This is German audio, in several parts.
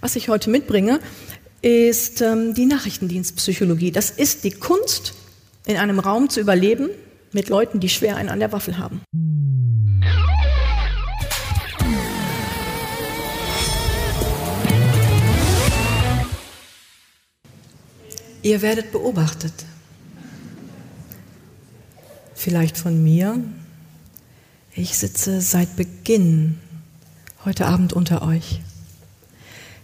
Was ich heute mitbringe, ist ähm, die Nachrichtendienstpsychologie. Das ist die Kunst, in einem Raum zu überleben mit Leuten, die schwer einen an der Waffel haben. Ihr werdet beobachtet. Vielleicht von mir. Ich sitze seit Beginn heute Abend unter euch.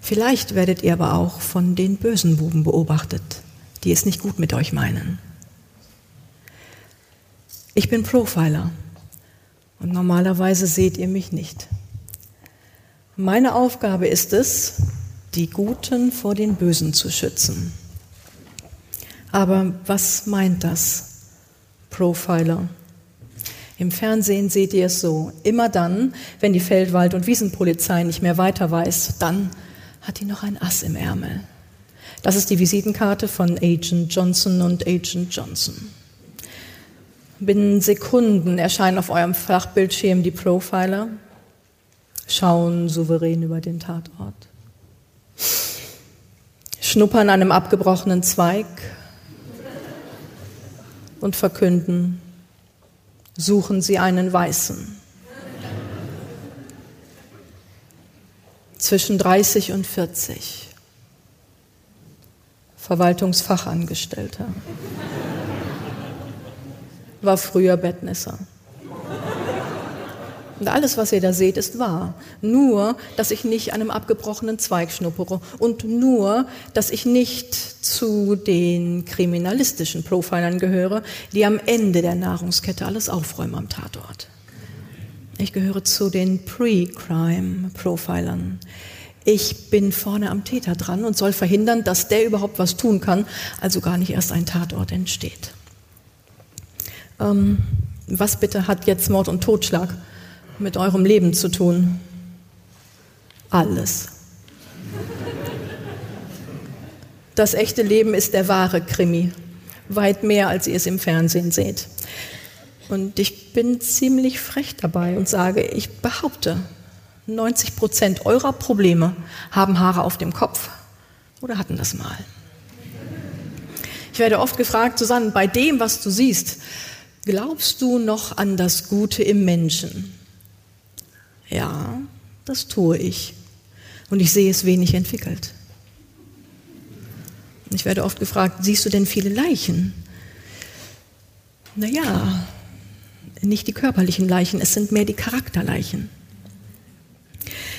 Vielleicht werdet ihr aber auch von den bösen Buben beobachtet, die es nicht gut mit euch meinen. Ich bin Profiler und normalerweise seht ihr mich nicht. Meine Aufgabe ist es, die Guten vor den Bösen zu schützen. Aber was meint das, Profiler? Im Fernsehen seht ihr es so. Immer dann, wenn die Feldwald- und Wiesenpolizei nicht mehr weiter weiß, dann hat die noch ein Ass im Ärmel. Das ist die Visitenkarte von Agent Johnson und Agent Johnson. Binnen Sekunden erscheinen auf eurem Flachbildschirm die Profiler, schauen souverän über den Tatort, schnuppern an einem abgebrochenen Zweig und verkünden, suchen Sie einen Weißen. Zwischen 30 und 40. Verwaltungsfachangestellter. War früher Bettnisser. Und alles, was ihr da seht, ist wahr. Nur, dass ich nicht an einem abgebrochenen Zweig schnuppere. Und nur, dass ich nicht zu den kriminalistischen Profilern gehöre, die am Ende der Nahrungskette alles aufräumen am Tatort. Ich gehöre zu den Pre-Crime-Profilern. Ich bin vorne am Täter dran und soll verhindern, dass der überhaupt was tun kann, also gar nicht erst ein Tatort entsteht. Ähm, was bitte hat jetzt Mord und Totschlag mit eurem Leben zu tun? Alles. Das echte Leben ist der wahre Krimi, weit mehr, als ihr es im Fernsehen seht. Und ich bin ziemlich frech dabei und sage, ich behaupte, 90 Prozent eurer Probleme haben Haare auf dem Kopf oder hatten das mal. Ich werde oft gefragt, Susanne, bei dem, was du siehst, glaubst du noch an das Gute im Menschen? Ja, das tue ich. Und ich sehe es wenig entwickelt. Ich werde oft gefragt, siehst du denn viele Leichen? Naja, nicht die körperlichen Leichen, es sind mehr die Charakterleichen.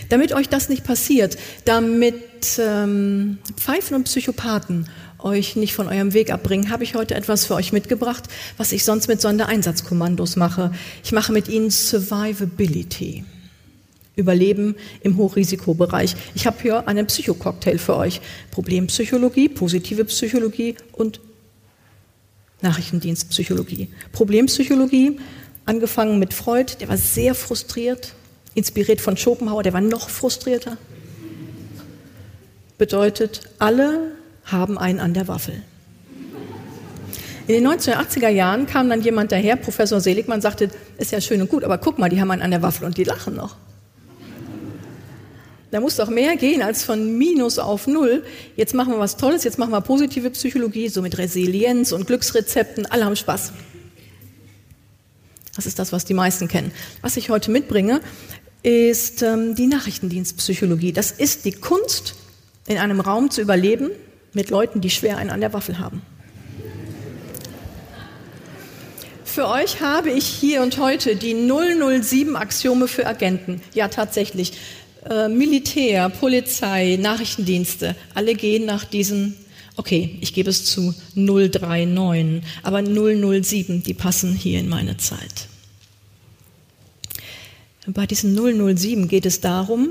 Damit euch das nicht passiert, damit ähm, Pfeifen und Psychopathen euch nicht von eurem Weg abbringen, habe ich heute etwas für euch mitgebracht, was ich sonst mit Sondereinsatzkommandos mache. Ich mache mit ihnen Survivability. Überleben im Hochrisikobereich. Ich habe hier einen Psychococktail für euch. Problempsychologie, positive Psychologie und Nachrichtendienstpsychologie. Problempsychologie Angefangen mit Freud, der war sehr frustriert, inspiriert von Schopenhauer, der war noch frustrierter. Bedeutet, alle haben einen an der Waffel. In den 1980er Jahren kam dann jemand daher, Professor Seligmann, sagte, ist ja schön und gut, aber guck mal, die haben einen an der Waffel und die lachen noch. Da muss doch mehr gehen als von Minus auf Null. Jetzt machen wir was Tolles, jetzt machen wir positive Psychologie, so mit Resilienz und Glücksrezepten, alle haben Spaß. Das ist das, was die meisten kennen. Was ich heute mitbringe, ist ähm, die Nachrichtendienstpsychologie. Das ist die Kunst, in einem Raum zu überleben mit Leuten, die schwer einen an der Waffel haben. Für euch habe ich hier und heute die 007 Axiome für Agenten. Ja, tatsächlich. Äh, Militär, Polizei, Nachrichtendienste, alle gehen nach diesen Okay, ich gebe es zu 039, aber 007, die passen hier in meine Zeit. Bei diesen 007 geht es darum,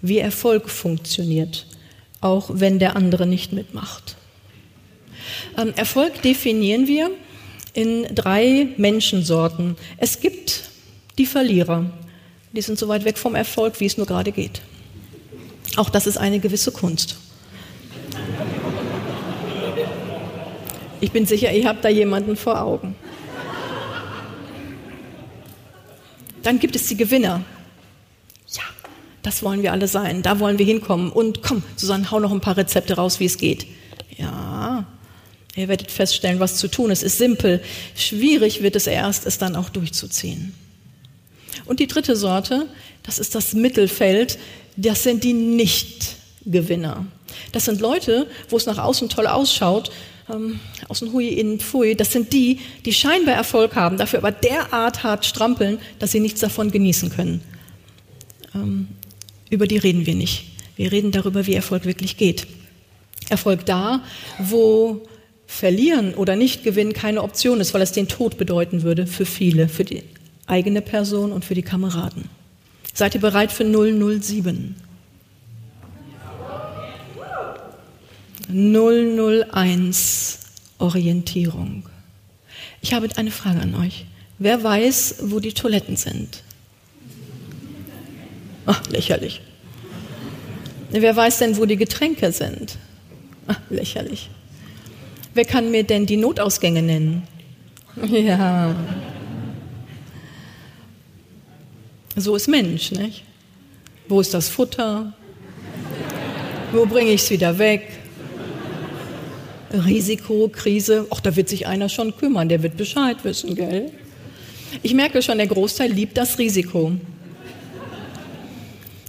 wie Erfolg funktioniert, auch wenn der andere nicht mitmacht. Ähm, Erfolg definieren wir in drei Menschensorten. Es gibt die Verlierer, die sind so weit weg vom Erfolg, wie es nur gerade geht. Auch das ist eine gewisse Kunst. Ich bin sicher, ihr habt da jemanden vor Augen. Dann gibt es die Gewinner. Ja, das wollen wir alle sein, da wollen wir hinkommen. Und komm, Susanne, hau noch ein paar Rezepte raus, wie es geht. Ja, ihr werdet feststellen, was zu tun ist. Es ist simpel. Schwierig wird es erst, es dann auch durchzuziehen. Und die dritte Sorte, das ist das Mittelfeld, das sind die Nicht-Gewinner. Das sind Leute, wo es nach außen toll ausschaut, ähm, außen hui, innen pfui. Das sind die, die scheinbar Erfolg haben, dafür aber derart hart strampeln, dass sie nichts davon genießen können. Ähm, über die reden wir nicht. Wir reden darüber, wie Erfolg wirklich geht. Erfolg da, wo Verlieren oder nicht gewinnen keine Option ist, weil es den Tod bedeuten würde für viele, für die eigene Person und für die Kameraden. Seid ihr bereit für 007? 001 Orientierung. Ich habe eine Frage an euch. Wer weiß, wo die Toiletten sind? Ach, lächerlich. Wer weiß denn, wo die Getränke sind? Ach, lächerlich. Wer kann mir denn die Notausgänge nennen? Ja. So ist Mensch, nicht? Wo ist das Futter? Wo bringe ich es wieder weg? Risiko, Krise, ach, da wird sich einer schon kümmern, der wird Bescheid wissen, gell? Ich merke schon, der Großteil liebt das Risiko.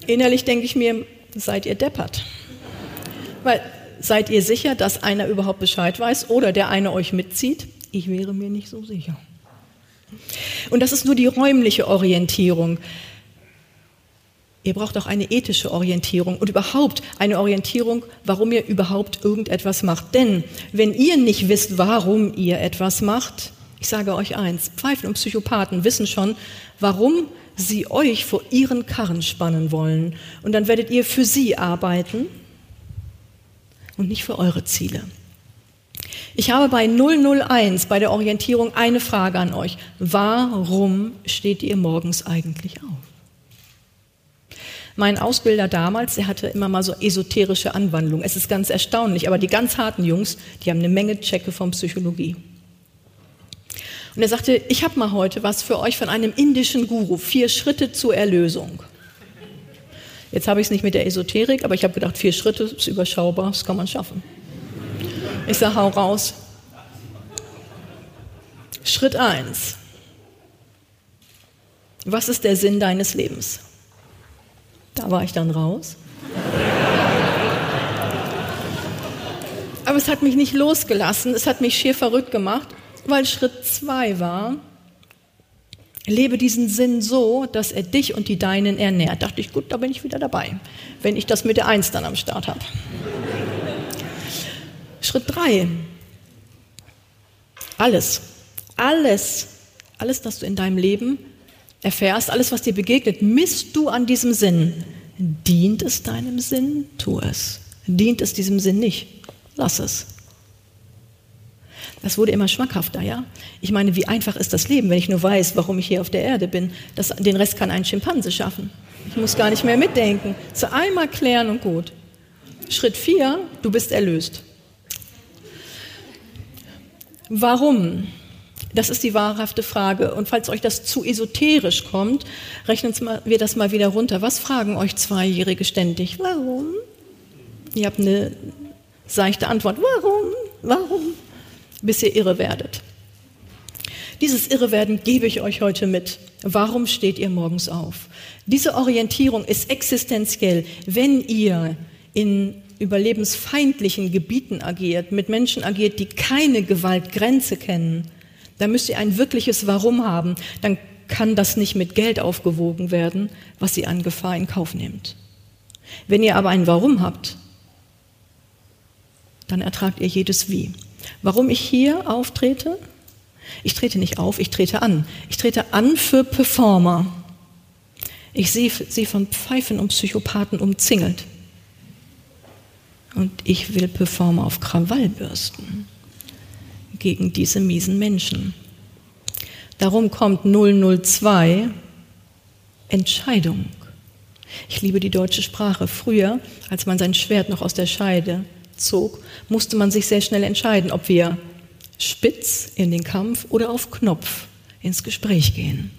Innerlich denke ich mir, seid ihr deppert. Weil seid ihr sicher, dass einer überhaupt Bescheid weiß oder der eine euch mitzieht? Ich wäre mir nicht so sicher. Und das ist nur die räumliche Orientierung. Ihr braucht auch eine ethische Orientierung und überhaupt eine Orientierung, warum ihr überhaupt irgendetwas macht. Denn wenn ihr nicht wisst, warum ihr etwas macht, ich sage euch eins, Pfeifen und Psychopathen wissen schon, warum sie euch vor ihren Karren spannen wollen. Und dann werdet ihr für sie arbeiten und nicht für eure Ziele. Ich habe bei 001, bei der Orientierung, eine Frage an euch. Warum steht ihr morgens eigentlich auf? Mein Ausbilder damals, der hatte immer mal so esoterische Anwandlungen. Es ist ganz erstaunlich, aber die ganz harten Jungs, die haben eine Menge Checke von Psychologie. Und er sagte, ich habe mal heute was für euch von einem indischen Guru, vier Schritte zur Erlösung. Jetzt habe ich es nicht mit der Esoterik, aber ich habe gedacht, vier Schritte ist überschaubar, das kann man schaffen. Ich sage, hau raus. Schritt eins. Was ist der Sinn deines Lebens? Da war ich dann raus. Aber es hat mich nicht losgelassen, es hat mich schier verrückt gemacht, weil Schritt zwei war, lebe diesen Sinn so, dass er dich und die Deinen ernährt. Dachte ich, gut, da bin ich wieder dabei, wenn ich das mit der Eins dann am Start habe. Schritt drei. Alles, alles, alles, das du in deinem Leben erfährst, alles, was dir begegnet, misst du an diesem Sinn. Dient es deinem Sinn? Tu es. Dient es diesem Sinn nicht? Lass es. Das wurde immer schmackhafter, ja? Ich meine, wie einfach ist das Leben, wenn ich nur weiß, warum ich hier auf der Erde bin? Das, den Rest kann ein Schimpanse schaffen. Ich muss gar nicht mehr mitdenken. Zu einmal klären und gut. Schritt vier, du bist erlöst. Warum? Das ist die wahrhafte Frage. Und falls euch das zu esoterisch kommt, rechnen wir das mal wieder runter. Was fragen euch Zweijährige ständig? Warum? Ihr habt eine seichte Antwort. Warum? Warum? Bis ihr irre werdet. Dieses Irrewerden gebe ich euch heute mit. Warum steht ihr morgens auf? Diese Orientierung ist existenziell. Wenn ihr in überlebensfeindlichen Gebieten agiert, mit Menschen agiert, die keine Gewaltgrenze kennen, da müsst ihr ein wirkliches Warum haben. Dann kann das nicht mit Geld aufgewogen werden, was ihr an Gefahr in Kauf nehmt. Wenn ihr aber ein Warum habt, dann ertragt ihr jedes Wie. Warum ich hier auftrete? Ich trete nicht auf, ich trete an. Ich trete an für Performer. Ich sehe sie von Pfeifen und Psychopathen umzingelt. Und ich will Performer auf Krawall bürsten gegen diese miesen Menschen. Darum kommt 002 Entscheidung. Ich liebe die deutsche Sprache. Früher, als man sein Schwert noch aus der Scheide zog, musste man sich sehr schnell entscheiden, ob wir spitz in den Kampf oder auf Knopf ins Gespräch gehen.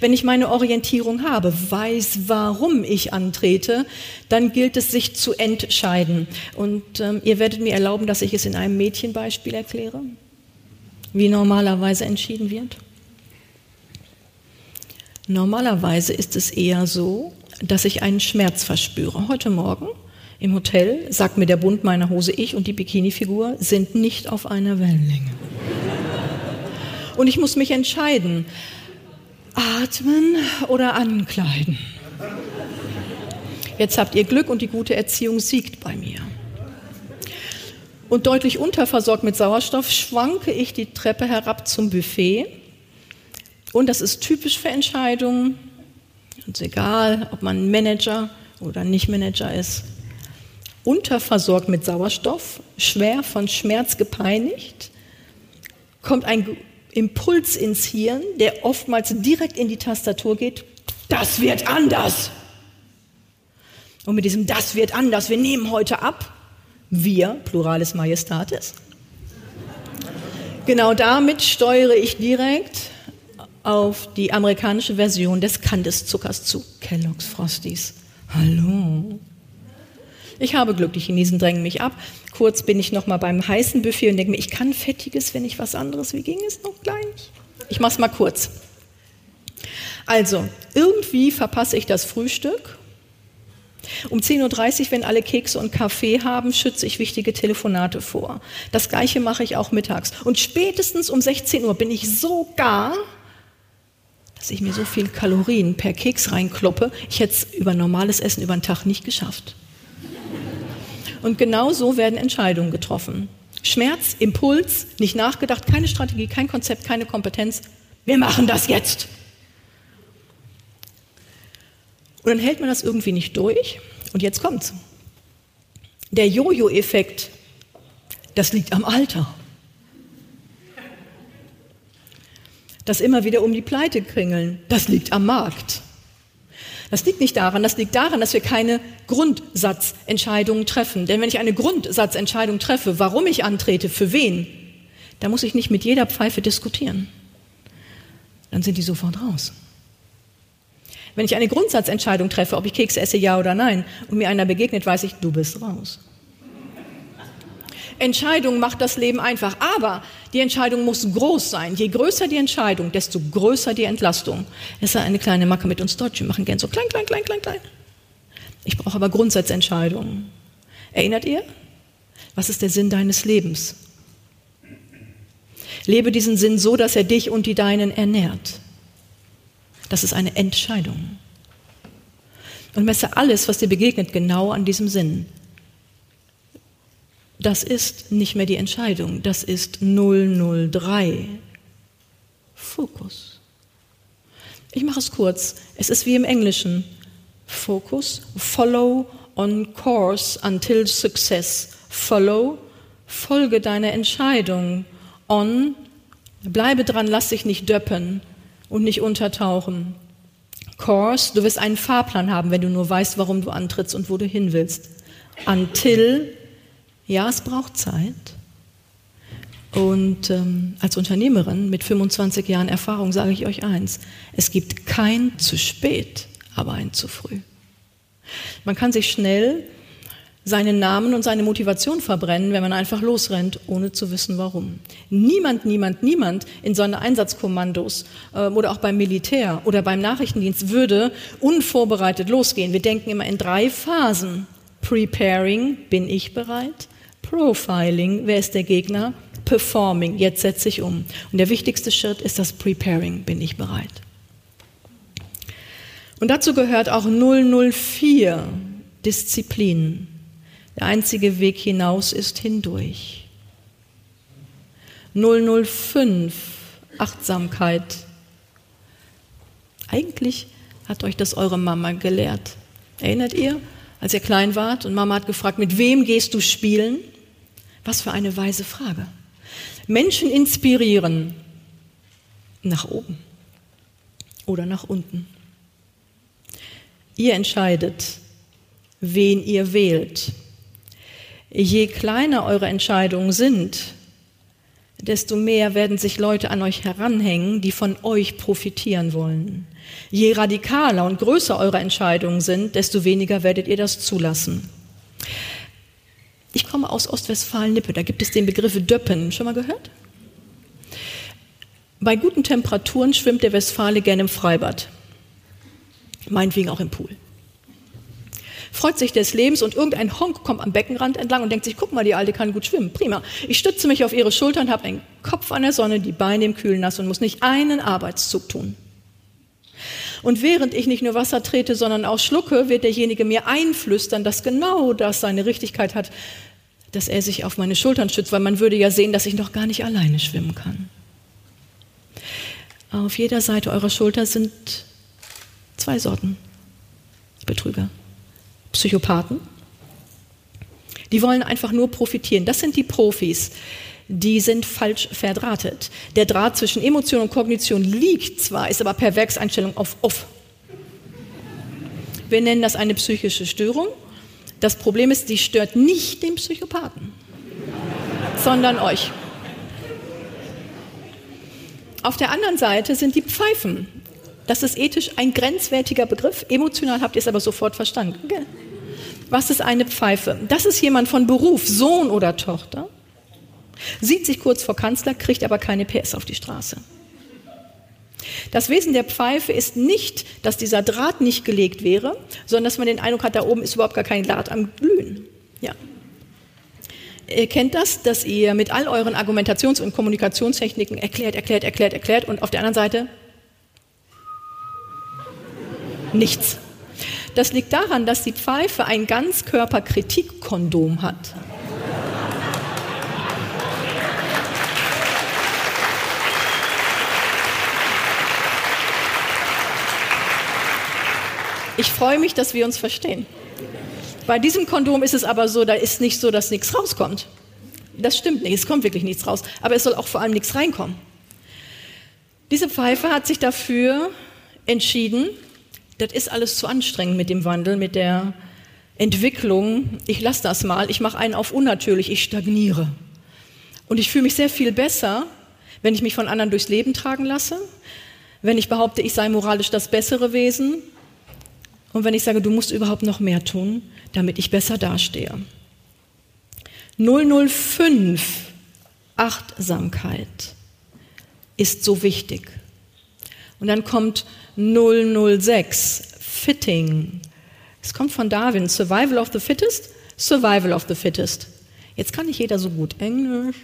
Wenn ich meine Orientierung habe, weiß, warum ich antrete, dann gilt es, sich zu entscheiden. Und ähm, ihr werdet mir erlauben, dass ich es in einem Mädchenbeispiel erkläre, wie normalerweise entschieden wird. Normalerweise ist es eher so, dass ich einen Schmerz verspüre. Heute Morgen im Hotel sagt mir der Bund meiner Hose, ich und die Bikini-Figur sind nicht auf einer Wellenlänge. Und ich muss mich entscheiden, atmen oder ankleiden. Jetzt habt ihr Glück und die gute Erziehung siegt bei mir. Und deutlich unterversorgt mit Sauerstoff schwanke ich die Treppe herab zum Buffet. Und das ist typisch für Entscheidungen. Ist egal, ob man Manager oder nicht Manager ist unterversorgt mit Sauerstoff, schwer von Schmerz gepeinigt, kommt ein Impuls ins Hirn, der oftmals direkt in die Tastatur geht, das wird anders. Und mit diesem das wird anders, wir nehmen heute ab, wir, Pluralis Majestatis. Genau damit steuere ich direkt auf die amerikanische Version des Kandiszuckers zu. Kellogg's Frosties. Hallo. Ich habe Glück, die Chinesen drängen mich ab. Kurz bin ich noch mal beim heißen Buffet und denke mir, ich kann Fettiges, wenn ich was anderes. Wie ging es noch gleich? Ich mache es mal kurz. Also, irgendwie verpasse ich das Frühstück. Um 10.30 Uhr, wenn alle Kekse und Kaffee haben, schütze ich wichtige Telefonate vor. Das gleiche mache ich auch mittags. Und spätestens um 16 Uhr bin ich so gar, dass ich mir so viel Kalorien per Keks reinkloppe, ich hätte es über normales Essen über den Tag nicht geschafft. Und genau so werden Entscheidungen getroffen. Schmerz, Impuls, nicht nachgedacht, keine Strategie, kein Konzept, keine Kompetenz. Wir machen das jetzt. Und dann hält man das irgendwie nicht durch. Und jetzt kommt's. Der Jojo-Effekt, das liegt am Alter. Das immer wieder um die Pleite kringeln, das liegt am Markt. Das liegt nicht daran, das liegt daran, dass wir keine Grundsatzentscheidungen treffen. Denn wenn ich eine Grundsatzentscheidung treffe, warum ich antrete, für wen, dann muss ich nicht mit jeder Pfeife diskutieren. Dann sind die sofort raus. Wenn ich eine Grundsatzentscheidung treffe, ob ich Kekse esse, ja oder nein, und mir einer begegnet, weiß ich, du bist raus. Entscheidung macht das Leben einfach. Aber die Entscheidung muss groß sein. Je größer die Entscheidung, desto größer die Entlastung. Das ist eine kleine Macke mit uns Deutschen. Wir machen gern so klein, klein, klein, klein, klein. Ich brauche aber Grundsatzentscheidungen. Erinnert ihr? Was ist der Sinn deines Lebens? Lebe diesen Sinn so, dass er dich und die Deinen ernährt. Das ist eine Entscheidung. Und messe alles, was dir begegnet, genau an diesem Sinn. Das ist nicht mehr die Entscheidung, das ist 003. Fokus. Ich mache es kurz. Es ist wie im Englischen. Focus, follow on course until success. Follow, folge deiner Entscheidung. On, bleibe dran, lass dich nicht döppen und nicht untertauchen. Course, du wirst einen Fahrplan haben, wenn du nur weißt, warum du antrittst und wo du hin willst. Until, ja, es braucht Zeit. Und ähm, als Unternehmerin mit 25 Jahren Erfahrung sage ich euch eins, es gibt kein zu spät, aber ein zu früh. Man kann sich schnell seinen Namen und seine Motivation verbrennen, wenn man einfach losrennt, ohne zu wissen warum. Niemand, niemand, niemand in so Einsatzkommandos äh, oder auch beim Militär oder beim Nachrichtendienst würde unvorbereitet losgehen. Wir denken immer in drei Phasen. Preparing, bin ich bereit? Profiling, wer ist der Gegner? Performing, jetzt setze ich um. Und der wichtigste Schritt ist das Preparing, bin ich bereit? Und dazu gehört auch 004, Disziplin. Der einzige Weg hinaus ist hindurch. 005, Achtsamkeit. Eigentlich hat euch das eure Mama gelehrt. Erinnert ihr, als ihr klein wart und Mama hat gefragt, mit wem gehst du spielen? Was für eine weise Frage. Menschen inspirieren nach oben oder nach unten. Ihr entscheidet, wen ihr wählt. Je kleiner eure Entscheidungen sind, desto mehr werden sich Leute an euch heranhängen, die von euch profitieren wollen. Je radikaler und größer eure Entscheidungen sind, desto weniger werdet ihr das zulassen. Ich komme aus Ostwestfalen-Lippe, da gibt es den Begriff Döppen. Schon mal gehört? Bei guten Temperaturen schwimmt der Westfale gerne im Freibad. Meinetwegen auch im Pool freut sich des Lebens und irgendein Honk kommt am Beckenrand entlang und denkt sich, guck mal, die Alte kann gut schwimmen, prima. Ich stütze mich auf ihre Schultern, habe einen Kopf an der Sonne, die Beine im Kühlen nass und muss nicht einen Arbeitszug tun. Und während ich nicht nur Wasser trete, sondern auch schlucke, wird derjenige mir einflüstern, dass genau das seine Richtigkeit hat, dass er sich auf meine Schultern stützt, weil man würde ja sehen, dass ich noch gar nicht alleine schwimmen kann. Auf jeder Seite eurer Schulter sind zwei Sorten Betrüger. Psychopathen. Die wollen einfach nur profitieren. Das sind die Profis. Die sind falsch verdrahtet. Der Draht zwischen Emotion und Kognition liegt zwar, ist aber per Werkseinstellung auf off. Wir nennen das eine psychische Störung. Das Problem ist, die stört nicht den Psychopathen, sondern euch. Auf der anderen Seite sind die Pfeifen. Das ist ethisch ein grenzwertiger Begriff. Emotional habt ihr es aber sofort verstanden. Was ist eine Pfeife? Das ist jemand von Beruf, Sohn oder Tochter, sieht sich kurz vor Kanzler, kriegt aber keine PS auf die Straße. Das Wesen der Pfeife ist nicht, dass dieser Draht nicht gelegt wäre, sondern dass man den Eindruck hat, da oben ist überhaupt gar kein Draht am Glühen. Ja. Ihr kennt das, dass ihr mit all euren Argumentations- und Kommunikationstechniken erklärt, erklärt, erklärt, erklärt und auf der anderen Seite nichts. Das liegt daran, dass die Pfeife ein Ganzkörperkritikkondom hat. Ich freue mich, dass wir uns verstehen. Bei diesem Kondom ist es aber so, da ist nicht so, dass nichts rauskommt. Das stimmt nicht, es kommt wirklich nichts raus. Aber es soll auch vor allem nichts reinkommen. Diese Pfeife hat sich dafür entschieden, das ist alles zu anstrengend mit dem Wandel, mit der Entwicklung. Ich lasse das mal, ich mache einen auf unnatürlich, ich stagniere. Und ich fühle mich sehr viel besser, wenn ich mich von anderen durchs Leben tragen lasse, wenn ich behaupte, ich sei moralisch das bessere Wesen und wenn ich sage, du musst überhaupt noch mehr tun, damit ich besser dastehe. 005 Achtsamkeit ist so wichtig. Und dann kommt 006, Fitting. Es kommt von Darwin, Survival of the Fittest, Survival of the Fittest. Jetzt kann nicht jeder so gut Englisch.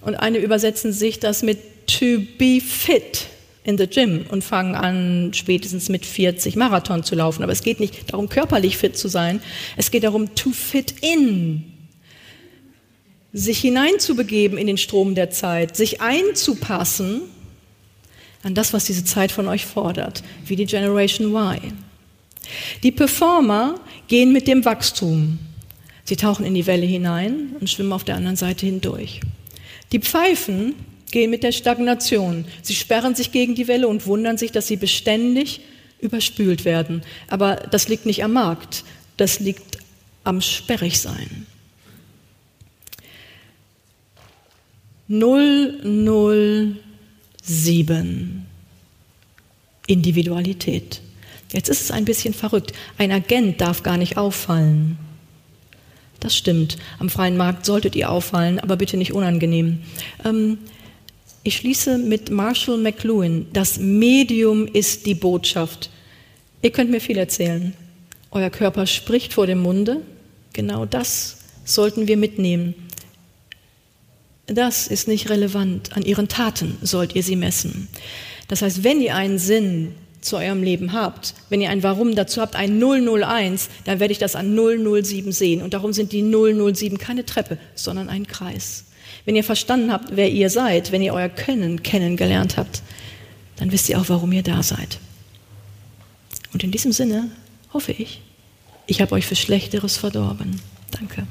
Und eine übersetzen sich das mit to be fit in the gym und fangen an, spätestens mit 40 Marathon zu laufen. Aber es geht nicht darum, körperlich fit zu sein. Es geht darum, to fit in. Sich hineinzubegeben in den Strom der Zeit, sich einzupassen an das, was diese Zeit von euch fordert, wie die Generation Y. Die Performer gehen mit dem Wachstum. Sie tauchen in die Welle hinein und schwimmen auf der anderen Seite hindurch. Die Pfeifen gehen mit der Stagnation. Sie sperren sich gegen die Welle und wundern sich, dass sie beständig überspült werden. Aber das liegt nicht am Markt, das liegt am Sperrigsein. 007 Individualität. Jetzt ist es ein bisschen verrückt. Ein Agent darf gar nicht auffallen. Das stimmt. Am freien Markt solltet ihr auffallen, aber bitte nicht unangenehm. Ähm, ich schließe mit Marshall McLuhan. Das Medium ist die Botschaft. Ihr könnt mir viel erzählen. Euer Körper spricht vor dem Munde. Genau das sollten wir mitnehmen. Das ist nicht relevant. An ihren Taten sollt ihr sie messen. Das heißt, wenn ihr einen Sinn zu eurem Leben habt, wenn ihr ein Warum dazu habt, ein 001, dann werde ich das an 007 sehen. Und darum sind die 007 keine Treppe, sondern ein Kreis. Wenn ihr verstanden habt, wer ihr seid, wenn ihr euer Können kennengelernt habt, dann wisst ihr auch, warum ihr da seid. Und in diesem Sinne hoffe ich, ich habe euch für Schlechteres verdorben. Danke.